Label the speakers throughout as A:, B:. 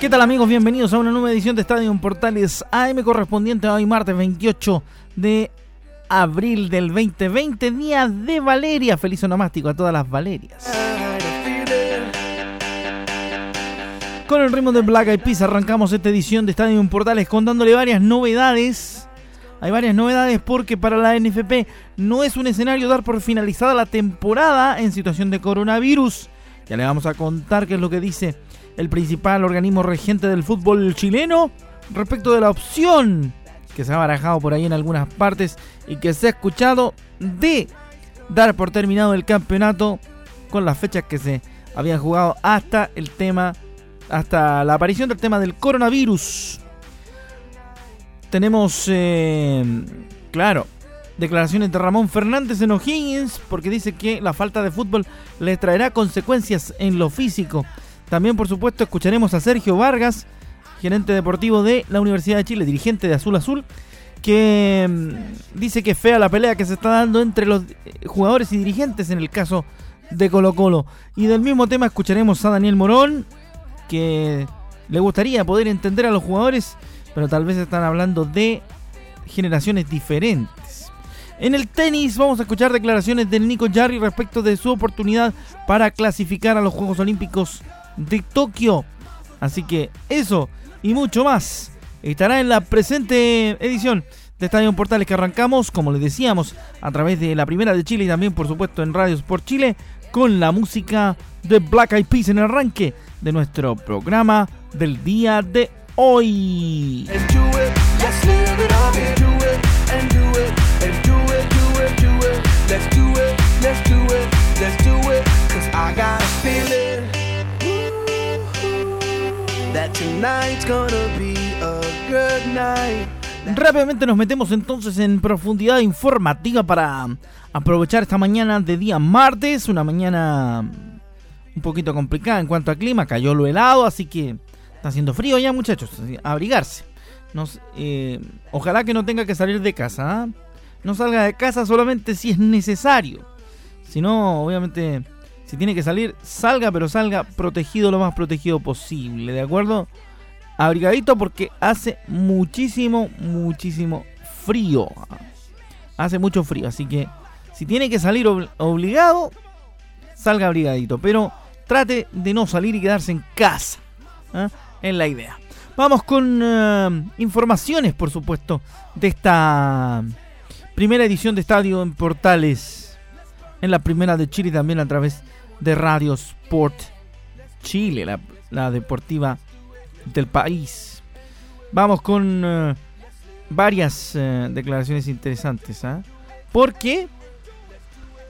A: ¿Qué tal amigos? Bienvenidos a una nueva edición de Estadio Portales AM correspondiente hoy martes 28 de abril del 2020, día de Valeria. Feliz onomástico a todas las Valerias. Con el ritmo de Black Eyed Peas arrancamos esta edición de Estadio Portales contándole varias novedades. Hay varias novedades porque para la NFP no es un escenario dar por finalizada la temporada en situación de coronavirus. Ya le vamos a contar qué es lo que dice el principal organismo regente del fútbol chileno, respecto de la opción que se ha barajado por ahí en algunas partes y que se ha escuchado de dar por terminado el campeonato con las fechas que se habían jugado hasta el tema, hasta la aparición del tema del coronavirus. Tenemos, eh, claro, declaraciones de Ramón Fernández en O'Higgins porque dice que la falta de fútbol le traerá consecuencias en lo físico. También, por supuesto, escucharemos a Sergio Vargas, gerente deportivo de la Universidad de Chile, dirigente de Azul Azul, que mm, dice que es fea la pelea que se está dando entre los eh, jugadores y dirigentes en el caso de Colo Colo. Y del mismo tema escucharemos a Daniel Morón, que le gustaría poder entender a los jugadores, pero tal vez están hablando de generaciones diferentes. En el tenis vamos a escuchar declaraciones del Nico Jarry respecto de su oportunidad para clasificar a los Juegos Olímpicos de Tokio. Así que eso y mucho más estará en la presente edición de Estadio Portales que arrancamos, como les decíamos, a través de la primera de Chile y también, por supuesto, en Radio Sport Chile, con la música de Black Eyed Peas en el arranque de nuestro programa del día de hoy. Rápidamente nos metemos entonces en profundidad informativa para aprovechar esta mañana de día martes, una mañana un poquito complicada en cuanto a clima, cayó lo helado, así que está haciendo frío ya muchachos, abrigarse. Eh, ojalá que no tenga que salir de casa, ¿ah? no salga de casa solamente si es necesario, si no, obviamente si tiene que salir, salga, pero salga protegido lo más protegido posible, ¿de acuerdo? Abrigadito porque hace muchísimo, muchísimo frío. Hace mucho frío, así que si tiene que salir obligado, salga abrigadito. Pero trate de no salir y quedarse en casa. ¿eh? Es la idea. Vamos con eh, informaciones, por supuesto, de esta primera edición de Estadio en Portales. En la primera de Chile también a través de Radio Sport Chile, la, deportiva del país. Vamos con eh, varias eh, declaraciones interesantes, ¿ah? porque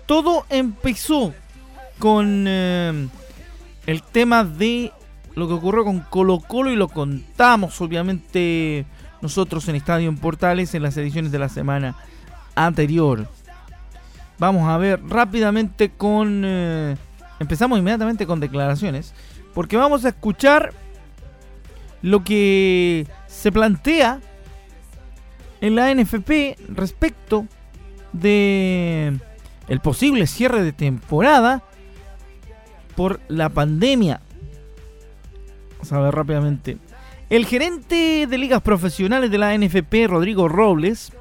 A: todo empezó con eh, el tema de lo que ocurrió con Colo Colo y lo contamos obviamente nosotros en Estadio en Portales en las ediciones de la semana anterior. Vamos a ver rápidamente con Empezamos inmediatamente con declaraciones, porque vamos a escuchar lo que se plantea en la NFP respecto de el posible cierre de temporada por la pandemia. Vamos a ver rápidamente. El gerente de ligas profesionales de la NFP, Rodrigo Robles,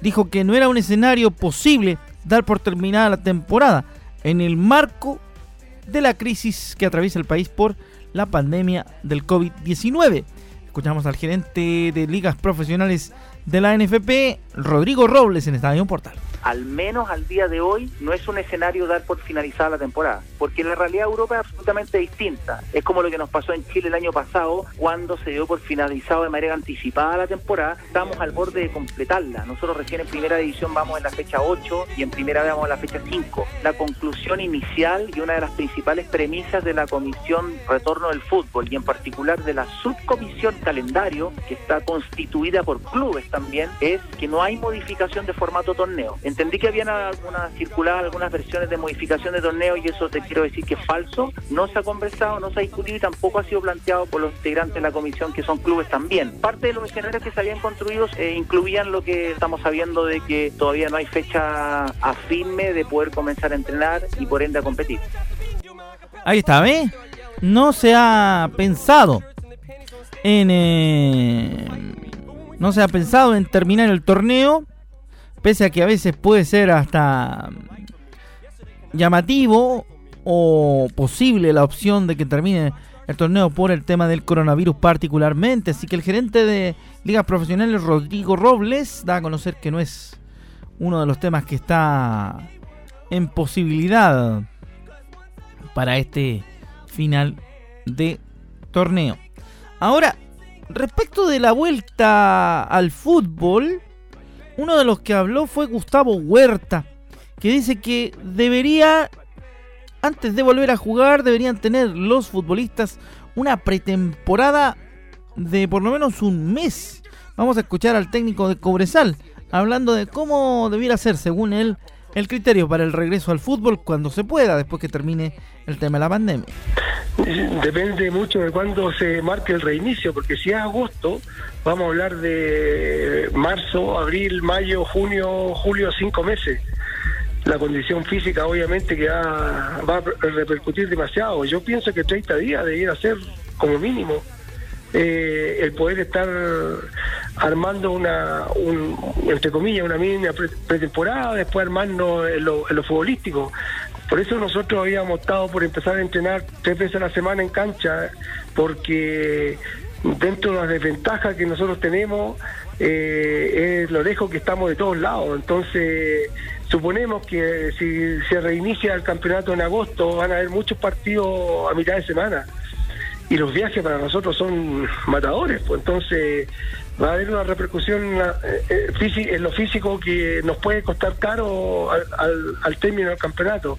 A: dijo que no era un escenario posible dar por terminada la temporada, en el marco de la crisis que atraviesa el país por la pandemia del COVID-19. Escuchamos al gerente de ligas profesionales de la NFP, Rodrigo Robles, en Estadio Portal.
B: Al menos al día de hoy, no es un escenario dar por finalizada la temporada, porque la realidad de Europa es absolutamente distinta. Es como lo que nos pasó en Chile el año pasado, cuando se dio por finalizado de manera anticipada la temporada, estamos al borde de completarla. Nosotros recién en primera división vamos en la fecha 8 y en primera vamos en la fecha 5. La conclusión inicial y una de las principales premisas de la Comisión Retorno del Fútbol y en particular de la subcomisión calendario, que está constituida por clubes también, es que no hay modificación de formato torneo. Entendí que habían algunas circular algunas versiones de modificación de torneo y eso te quiero decir que es falso. No se ha conversado, no se ha discutido y tampoco ha sido planteado por los integrantes de la comisión que son clubes también. Parte de los escenarios que se habían construido eh, incluían lo que estamos sabiendo de que todavía no hay fecha a firme de poder comenzar a entrenar y por ende a competir.
A: Ahí está, ¿ves? No se ha pensado en... Eh, no se ha pensado en terminar el torneo, pese a que a veces puede ser hasta llamativo o posible la opción de que termine el torneo por el tema del coronavirus particularmente. Así que el gerente de ligas profesionales, Rodrigo Robles, da a conocer que no es uno de los temas que está en posibilidad para este final de torneo. Ahora, respecto de la vuelta al fútbol, uno de los que habló fue Gustavo Huerta, que dice que debería, antes de volver a jugar, deberían tener los futbolistas una pretemporada de por lo menos un mes. Vamos a escuchar al técnico de Cobresal hablando de cómo debiera ser, según él, el criterio para el regreso al fútbol cuando se pueda, después que termine el tema de la pandemia.
C: Depende mucho de cuándo se marque el reinicio, porque si es agosto, vamos a hablar de marzo, abril, mayo, junio, julio, cinco meses. La condición física obviamente que va, va a repercutir demasiado. Yo pienso que 30 días debería ser como mínimo eh, el poder estar armando una, entre comillas, una mínima pretemporada, después armando en lo, en lo futbolístico. Por eso nosotros habíamos optado por empezar a entrenar tres veces a la semana en cancha, porque dentro de las desventajas que nosotros tenemos eh, es lo lejos que estamos de todos lados. Entonces, suponemos que si se reinicia el campeonato en agosto, van a haber muchos partidos a mitad de semana. Y los viajes para nosotros son matadores, pues entonces va a haber una repercusión eh, eh, en lo físico que nos puede costar caro al, al, término del campeonato.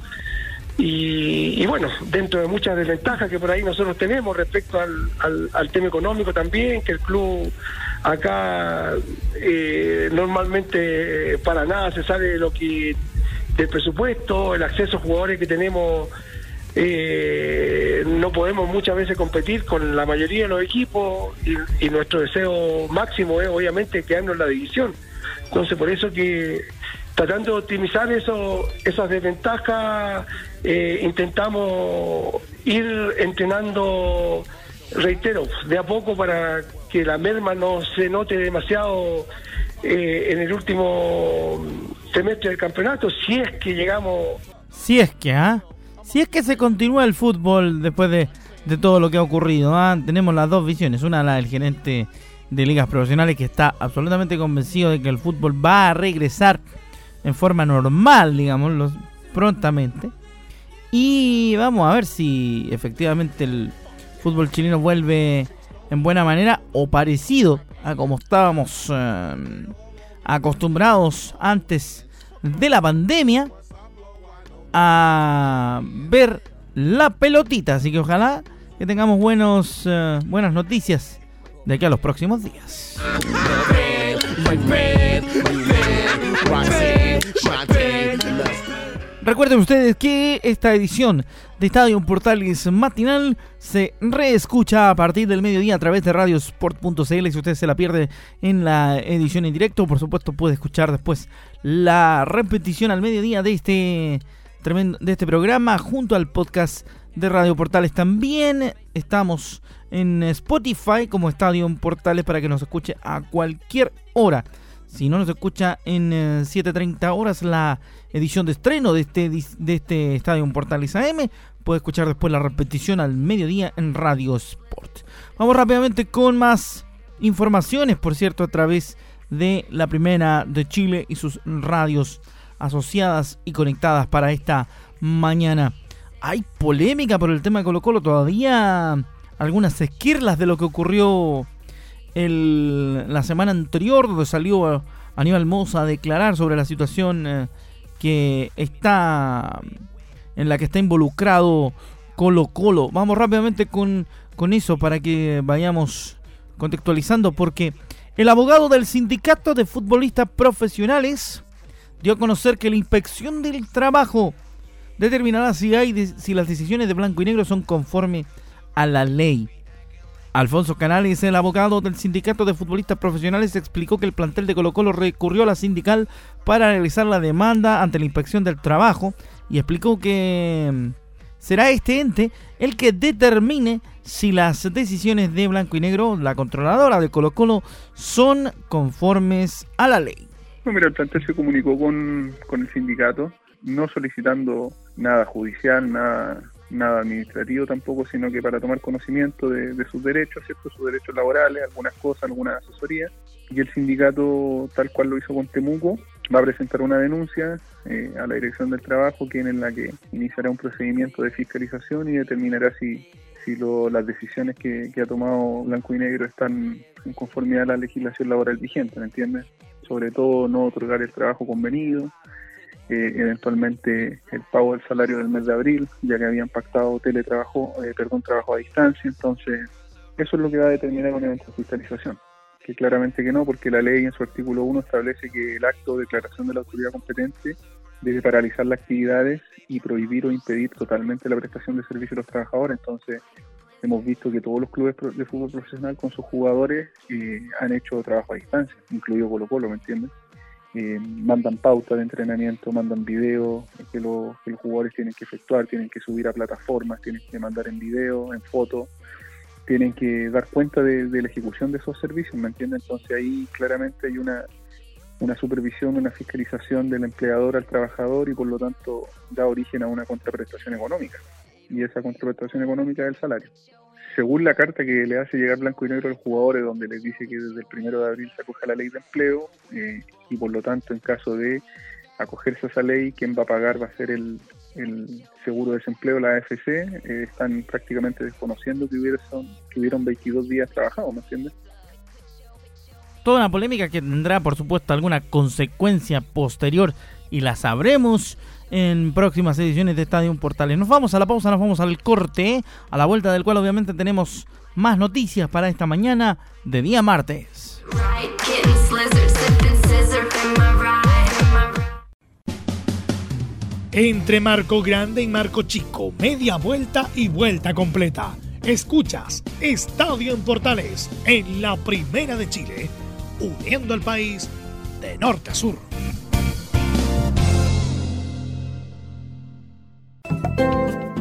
C: Y, bueno, dentro de muchas desventajas que por ahí nosotros tenemos respecto al, al, tema económico también, que el club acá eh, normalmente para nada se sabe lo que del presupuesto, el acceso a jugadores que tenemos eh, no podemos muchas veces competir con la mayoría de los equipos y, nuestro deseo máximo es obviamente quedarnos en la división. Entonces por eso que tratando de optimizar eso, esas desventajas, eh, intentamos ir entrenando, reitero, de a poco para que la merma no se note demasiado eh, en el último semestre del campeonato, si es que llegamos...
A: Si es que, ¿ah? Si es que se continúa el fútbol después de, todo lo que ha ocurrido, ¿ah? tenemos las dos visiones. Una, la del gerente de ligas profesionales que está absolutamente convencido de que el fútbol va a regresar en forma normal, digamos, prontamente. Y vamos a ver si efectivamente el fútbol chileno vuelve en buena manera o parecido a como estábamos eh, acostumbrados antes de la pandemia a ver la pelotita. Así que ojalá que tengamos buenos, eh, buenas noticias de aquí a los próximos días. Recuerden ustedes que esta edición de Estadio Portales Matinal se reescucha a partir del mediodía a través de radiosport.cl. Si usted se la pierde en la edición en directo, por supuesto puede escuchar después la repetición al mediodía de este tremendo de este programa junto al podcast de Radio Portales. También estamos en Spotify como Estadio Portales para que nos escuche a cualquier hora. Si no nos escucha en 7.30 eh, horas la edición de estreno de este, de este Estadio Portales AM, puede escuchar después la repetición al mediodía en Radio Sport. Vamos rápidamente con más informaciones, por cierto, a través de la primera de Chile y sus radios asociadas y conectadas para esta mañana. Hay polémica por el tema de Colo Colo, todavía algunas esquirlas de lo que ocurrió el, la semana anterior, donde salió Aníbal Moza a declarar sobre la situación eh, que está en la que está involucrado Colo Colo. Vamos rápidamente con, con eso para que vayamos contextualizando, porque el abogado del sindicato de futbolistas profesionales dio a conocer que la inspección del trabajo determinará si, hay si las decisiones de blanco y negro son conforme a la ley. Alfonso Canales, el abogado del sindicato de futbolistas profesionales, explicó que el plantel de Colo Colo recurrió a la sindical para realizar la demanda ante la inspección del trabajo y explicó que mm, será este ente el que determine si las decisiones de Blanco y Negro, la controladora de Colo Colo, son conformes a la ley.
D: No, mira, el plantel se comunicó con, con el sindicato, no solicitando nada judicial, nada nada administrativo tampoco, sino que para tomar conocimiento de, sus derechos, ¿cierto? sus derechos laborales, algunas cosas, algunas asesorías. Y el sindicato, tal cual lo hizo con Temuco, va a presentar una denuncia eh, a la Dirección del Trabajo, quien en la que iniciará un procedimiento de fiscalización y determinará si, si las decisiones que, ha tomado Blanco y Negro están en conformidad a la legislación laboral vigente, ¿me entiendes? Sobre todo no otorgar el trabajo convenido, eh, eventualmente el pago del salario del mes de abril, ya que habían pactado teletrabajo, eh, perdón, trabajo a distancia, entonces eso es lo que va a determinar evento de fiscalización, que claramente que no, porque la ley en su artículo 1 establece que el acto de declaración de la autoridad competente debe paralizar las actividades y prohibir o impedir totalmente la prestación de servicios a los trabajadores, entonces hemos visto que todos los clubes de fútbol profesional con sus jugadores eh, han hecho trabajo a distancia, incluido Colo Colo, ¿me entiendes? Eh, mandan pautas de entrenamiento, mandan videos que, los jugadores tienen que efectuar, tienen que subir a plataformas, tienen que mandar en video, en foto, tienen que dar cuenta de, la ejecución de esos servicios, ¿me entiendes? Entonces ahí claramente hay una, una supervisión, una fiscalización del empleador al trabajador y por lo tanto da origen a una contraprestación económica. Y esa contraprestación económica es el salario. Según la carta que le hace llegar blanco y negro a los jugadores, donde les dice que desde el primero de abril se acoge la ley de empleo eh, y por lo tanto en caso de acogerse a esa ley, quien va a pagar va a ser el, seguro de desempleo, la AFC, eh, están prácticamente desconociendo que hubieron, que hubieron 22 días trabajados, ¿me entiendes?
A: Toda una polémica que tendrá, por supuesto, alguna consecuencia posterior y la sabremos en próximas ediciones de Estadio Portales. Nos vamos a la pausa, nos vamos al corte, a la vuelta del cual obviamente tenemos más noticias para esta mañana de día martes.
E: Entre Marco Grande y Marco Chico, media vuelta y vuelta completa. Escuchas Estadio en Portales en la Primera de Chile, uniendo al país de norte a sur.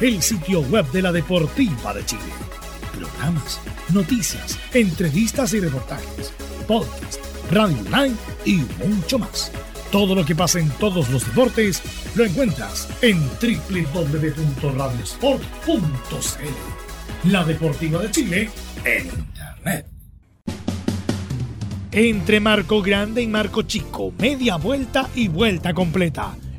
E: el sitio web de la Deportiva de Chile. Programas, noticias, entrevistas y reportajes, podcast, radio online y mucho más. Todo lo que pasa en todos los deportes lo encuentras en www.radiosport.cl. La Deportiva de Chile en Internet. Entre Marco Grande y Marco Chico, media vuelta y vuelta completa.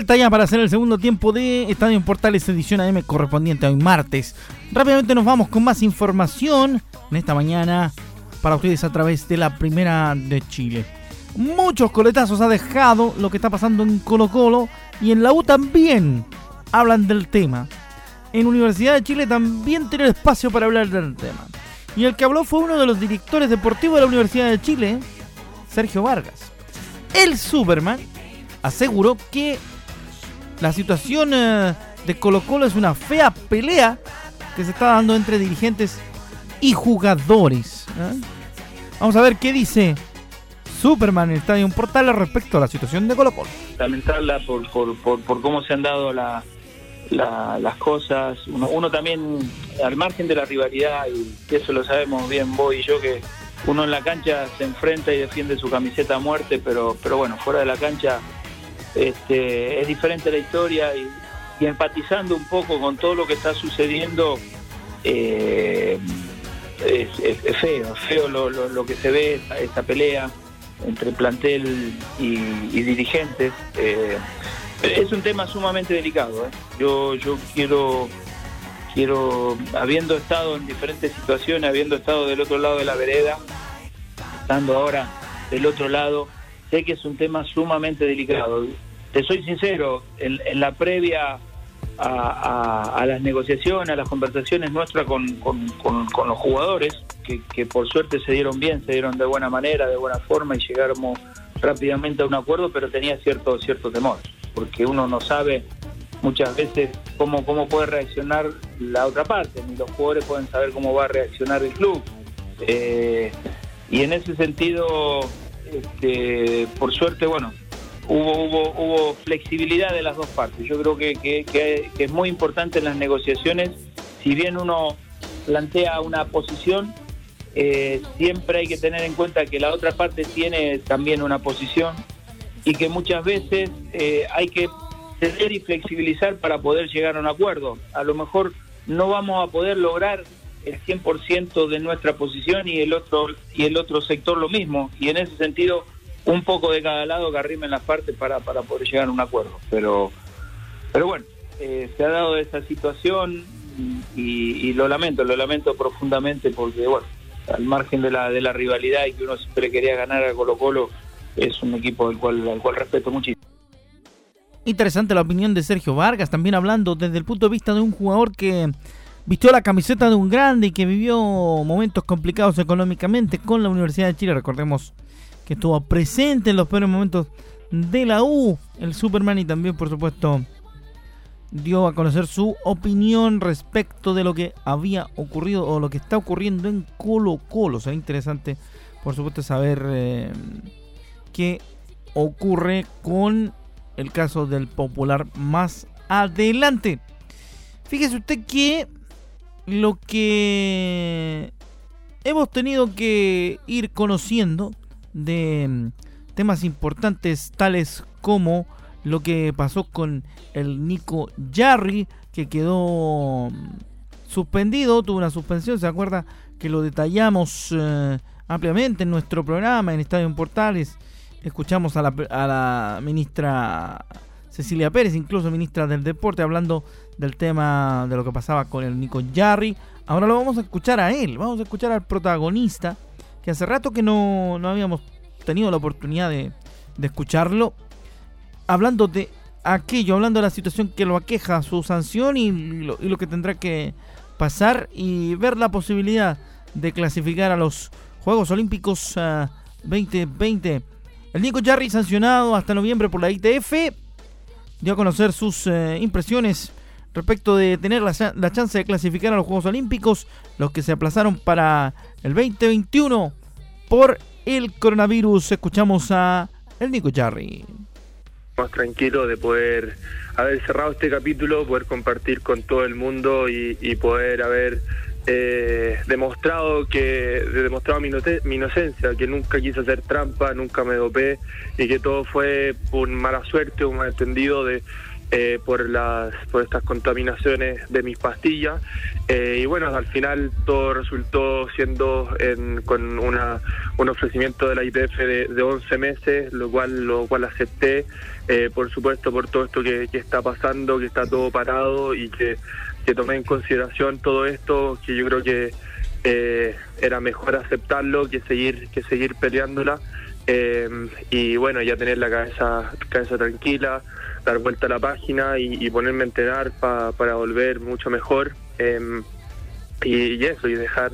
A: Vuelta ya para hacer el segundo tiempo de Estadio en Portales edición AM correspondiente hoy martes. Rápidamente nos vamos con más información en esta mañana para ustedes a través de la Primera de Chile. Muchos coletazos ha dejado lo que está pasando en Colo Colo y en la U también hablan del tema. En Universidad de Chile también tiene espacio para hablar del tema. Y el que habló fue uno de los directores deportivos de la Universidad de Chile, Sergio Vargas. El Superman aseguró que la situación eh, de Colo Colo es una fea pelea que se está dando entre dirigentes y jugadores. ¿eh? Vamos a ver qué dice Superman en el Estadio Portal respecto a la situación de Colo Colo.
F: Lamentarla por, por, por, cómo se han dado la, las cosas. Uno, también, al margen de la rivalidad, y eso lo sabemos bien vos y yo, que uno en la cancha se enfrenta y defiende su camiseta a muerte, pero, pero bueno, fuera de la cancha este, es diferente la historia y, empatizando un poco con todo lo que está sucediendo, eh, es, feo, feo lo, que se ve, esta, pelea entre plantel y, dirigentes. Eh, es un tema sumamente delicado. ¿eh? Yo, yo quiero, quiero, habiendo estado en diferentes situaciones, habiendo estado del otro lado de la vereda, estando ahora del otro lado, sé que es un tema sumamente delicado. Te soy sincero, en, la previa a, las negociaciones, a las conversaciones nuestras con, los jugadores, que, por suerte se dieron bien, se dieron de buena manera, de buena forma y llegamos rápidamente a un acuerdo, pero tenía cierto, cierto temor, porque uno no sabe muchas veces cómo, cómo puede reaccionar la otra parte, ni los jugadores pueden saber cómo va a reaccionar el club. Eh, y en ese sentido, este, por suerte, bueno, hubo, hubo, hubo flexibilidad de las dos partes. Yo creo que, que, es muy importante en las negociaciones, si bien uno plantea una posición, eh, siempre hay que tener en cuenta que la otra parte tiene también una posición y que muchas veces eh, hay que ceder y flexibilizar para poder llegar a un acuerdo. A lo mejor no vamos a poder lograr el 100% de nuestra posición y el otro y el otro sector lo mismo. Y en ese sentido un poco de cada lado que arrimen las partes para, para poder llegar a un acuerdo. Pero pero bueno eh, se ha dado esa situación y, lo lamento lo lamento profundamente porque bueno al margen de la de la rivalidad y que uno siempre quería ganar a Colo Colo es un equipo del cual al cual respeto muchísimo.
A: Interesante la opinión de Sergio Vargas, también hablando desde el punto de vista de un jugador que vistió la camiseta de un grande y que vivió momentos complicados económicamente con la Universidad de Chile. Recordemos que estuvo presente en los peores momentos de la U, el Superman, y también, por supuesto, dio a conocer su opinión respecto de lo que había ocurrido o lo que está ocurriendo en Colo Colo. Será interesante por supuesto, saber eh, qué ocurre con el caso del Popular más adelante. Fíjese usted que lo que hemos tenido que ir conociendo de mm, temas importantes tales como lo que pasó con el Nico Jarry, que quedó mm, suspendido, tuvo una suspensión, ¿se acuerda? Que lo detallamos eh, ampliamente en nuestro programa, en Estadio en Portales. Escuchamos a la, a la ministra Cecilia Pérez, incluso ministra del Deporte, hablando del tema de lo que pasaba con el Nico Jarry. Ahora lo vamos a escuchar a él, vamos a escuchar al protagonista, que hace rato que no, no habíamos tenido la oportunidad de, escucharlo, hablando de aquello, hablando de la situación que lo aqueja, su sanción y lo, y lo que tendrá que pasar y ver la posibilidad de clasificar a los Juegos Olímpicos 2020. Ah, el Nico Jarry sancionado hasta noviembre por la ITF dio a conocer sus eh, impresiones respecto de tener la, la, chance de clasificar a los Juegos Olímpicos, los que se aplazaron para el 2021 por el coronavirus. Escuchamos a el Nico Jarry.
G: Más tranquilo de poder haber cerrado este capítulo, poder compartir con todo el mundo y, y poder haber eh, demostrado que demostrado mi, inocencia, que nunca quise hacer trampa, nunca me dopé y que todo fue por mala suerte, un malentendido de eh, por las por estas contaminaciones de mis pastillas. Eh, y bueno al final todo resultó siendo en, con una, un ofrecimiento de la IPF de, de 11 meses lo cual lo cual acepté eh, por supuesto por todo esto que está pasando que está todo parado y que que tomé en consideración todo esto, que yo creo que eh, era mejor aceptarlo que seguir que seguir peleándola eh, y bueno ya tener la cabeza cabeza tranquila dar vuelta a la página y, ponerme a entrenar pa, para volver mucho mejor eh, y, y, eso y dejar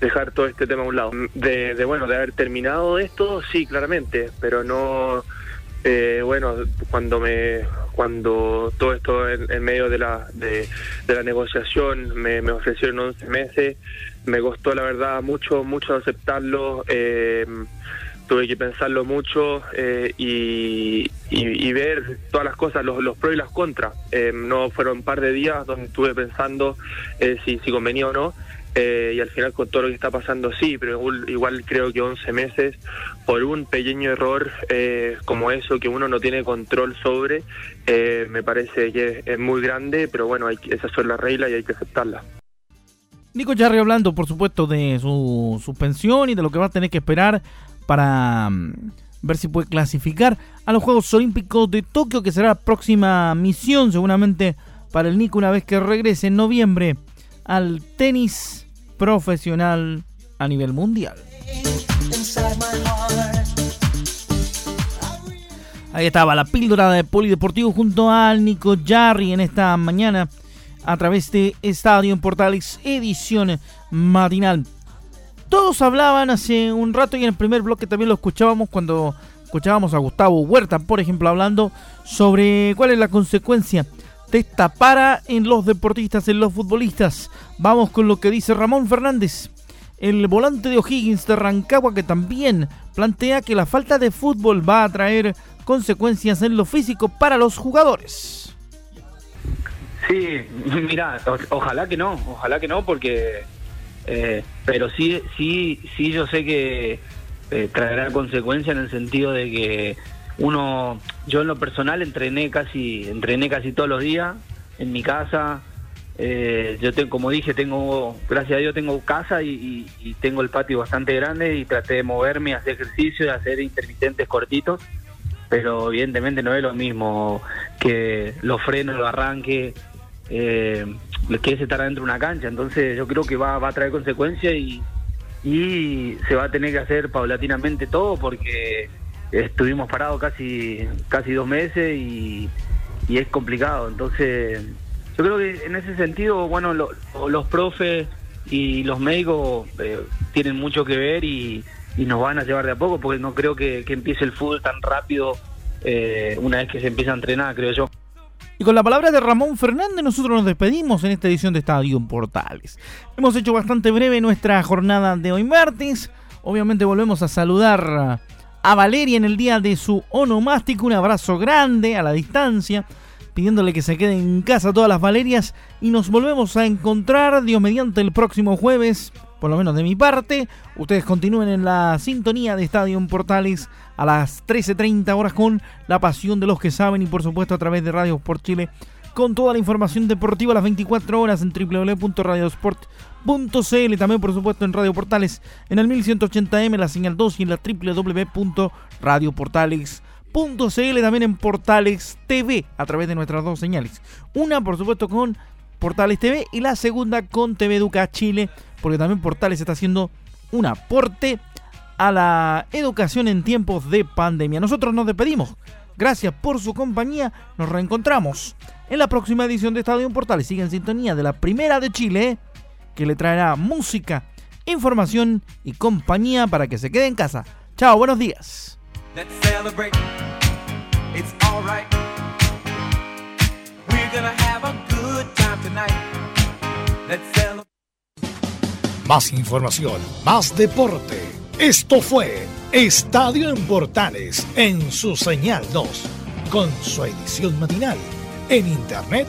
G: dejar todo este tema a un lado. De, de bueno de haber terminado esto sí claramente pero no eh, bueno, cuando me cuando todo esto en, en medio de la de, la negociación me, me, ofrecieron 11 meses, me costó la verdad mucho mucho aceptarlo. Eh, tuve que pensarlo mucho eh, y, y, y, ver todas las cosas, los, los pros y las contras. Eh, no fueron un par de días donde estuve pensando eh, si, si convenía o no. Eh, y al final con todo lo que está pasando sí, pero igual, creo que 11 meses por un pequeño error eh, como eso que uno no tiene control sobre, eh, me parece que es, muy grande, pero bueno, hay, esas son las reglas y hay que aceptarlas.
A: Nico Jarry hablando, por supuesto, de su suspensión y de lo que va a tener que esperar para um, ver si puede clasificar a los Juegos Olímpicos de Tokio, que será la próxima misión seguramente para el Nico una vez que regrese en noviembre al tenis profesional a nivel mundial. Ahí estaba la píldora de Polideportivo junto al Nico Jarry en esta mañana a través de Estadio en Portales edición matinal. Todos hablaban hace un rato y en el primer bloque también lo escuchábamos cuando escuchábamos a Gustavo Huerta, por ejemplo, hablando sobre cuál es la consecuencia de esta para en los deportistas, en los futbolistas. Vamos con lo que dice Ramón Fernández, el volante de O'Higgins de Rancagua, que también plantea que la falta de fútbol va a traer consecuencias en lo físico para los jugadores.
H: Sí, mira, ojalá que no, ojalá que no, porque, eh, pero sí, sí, sí, yo sé que eh, traerá consecuencias en el sentido de que uno, yo en lo personal entrené casi, entrené casi todos los días en mi casa. Eh, yo tengo, como dije, tengo, gracias a Dios tengo casa y, tengo el patio bastante grande y traté de moverme, hacer ejercicio, de hacer intermitentes cortitos, pero evidentemente no es lo mismo que los frenos, los arranques, eh, que es estar dentro de una cancha. Entonces yo creo que va, va a traer consecuencias y se va a tener que hacer paulatinamente todo porque estuvimos parados casi casi dos meses y, es complicado. Entonces, yo creo que en ese sentido, bueno, lo, los profes y los médicos eh, tienen mucho que ver y, nos van a llevar de a poco, porque no creo que, empiece el fútbol tan rápido eh, una vez que se empieza a entrenar, creo yo.
A: Y con la palabra de Ramón Fernández nosotros nos despedimos en esta edición de Estadio Portales. Hemos hecho bastante breve nuestra jornada de hoy martes. Obviamente volvemos a saludar a Valeria en el día de su onomástico. Un abrazo grande a la distancia, pidiéndole que se quede en casa todas las Valerias. Y nos volvemos a encontrar, Dios mediante, el próximo jueves, por lo menos de mi parte. Ustedes continúen en la sintonía de Estadio Portales a las 13.30 horas con La Pasión de los que saben y por supuesto a través de Radio Sport Chile con toda la información deportiva a las 24 horas en www.radiosport.cl también por supuesto en Radio Portales en el 1180m, la señal 2 y en la www.radioportales.cl también en Portales TV a través de nuestras dos señales. Una por supuesto con Portales TV y la segunda con TV Educa Chile porque también Portales está haciendo un aporte a la educación en tiempos de pandemia. Nosotros nos despedimos. Gracias por su compañía. Nos reencontramos en la próxima edición de Estadio Portales. Sigue en sintonía de la primera de Chile, que le traerá música, información y compañía para que se quede en casa. Chao, buenos días.
E: Más información, más deporte. Esto fue Estadio en Portales en su señal 2, con su edición matinal. En internet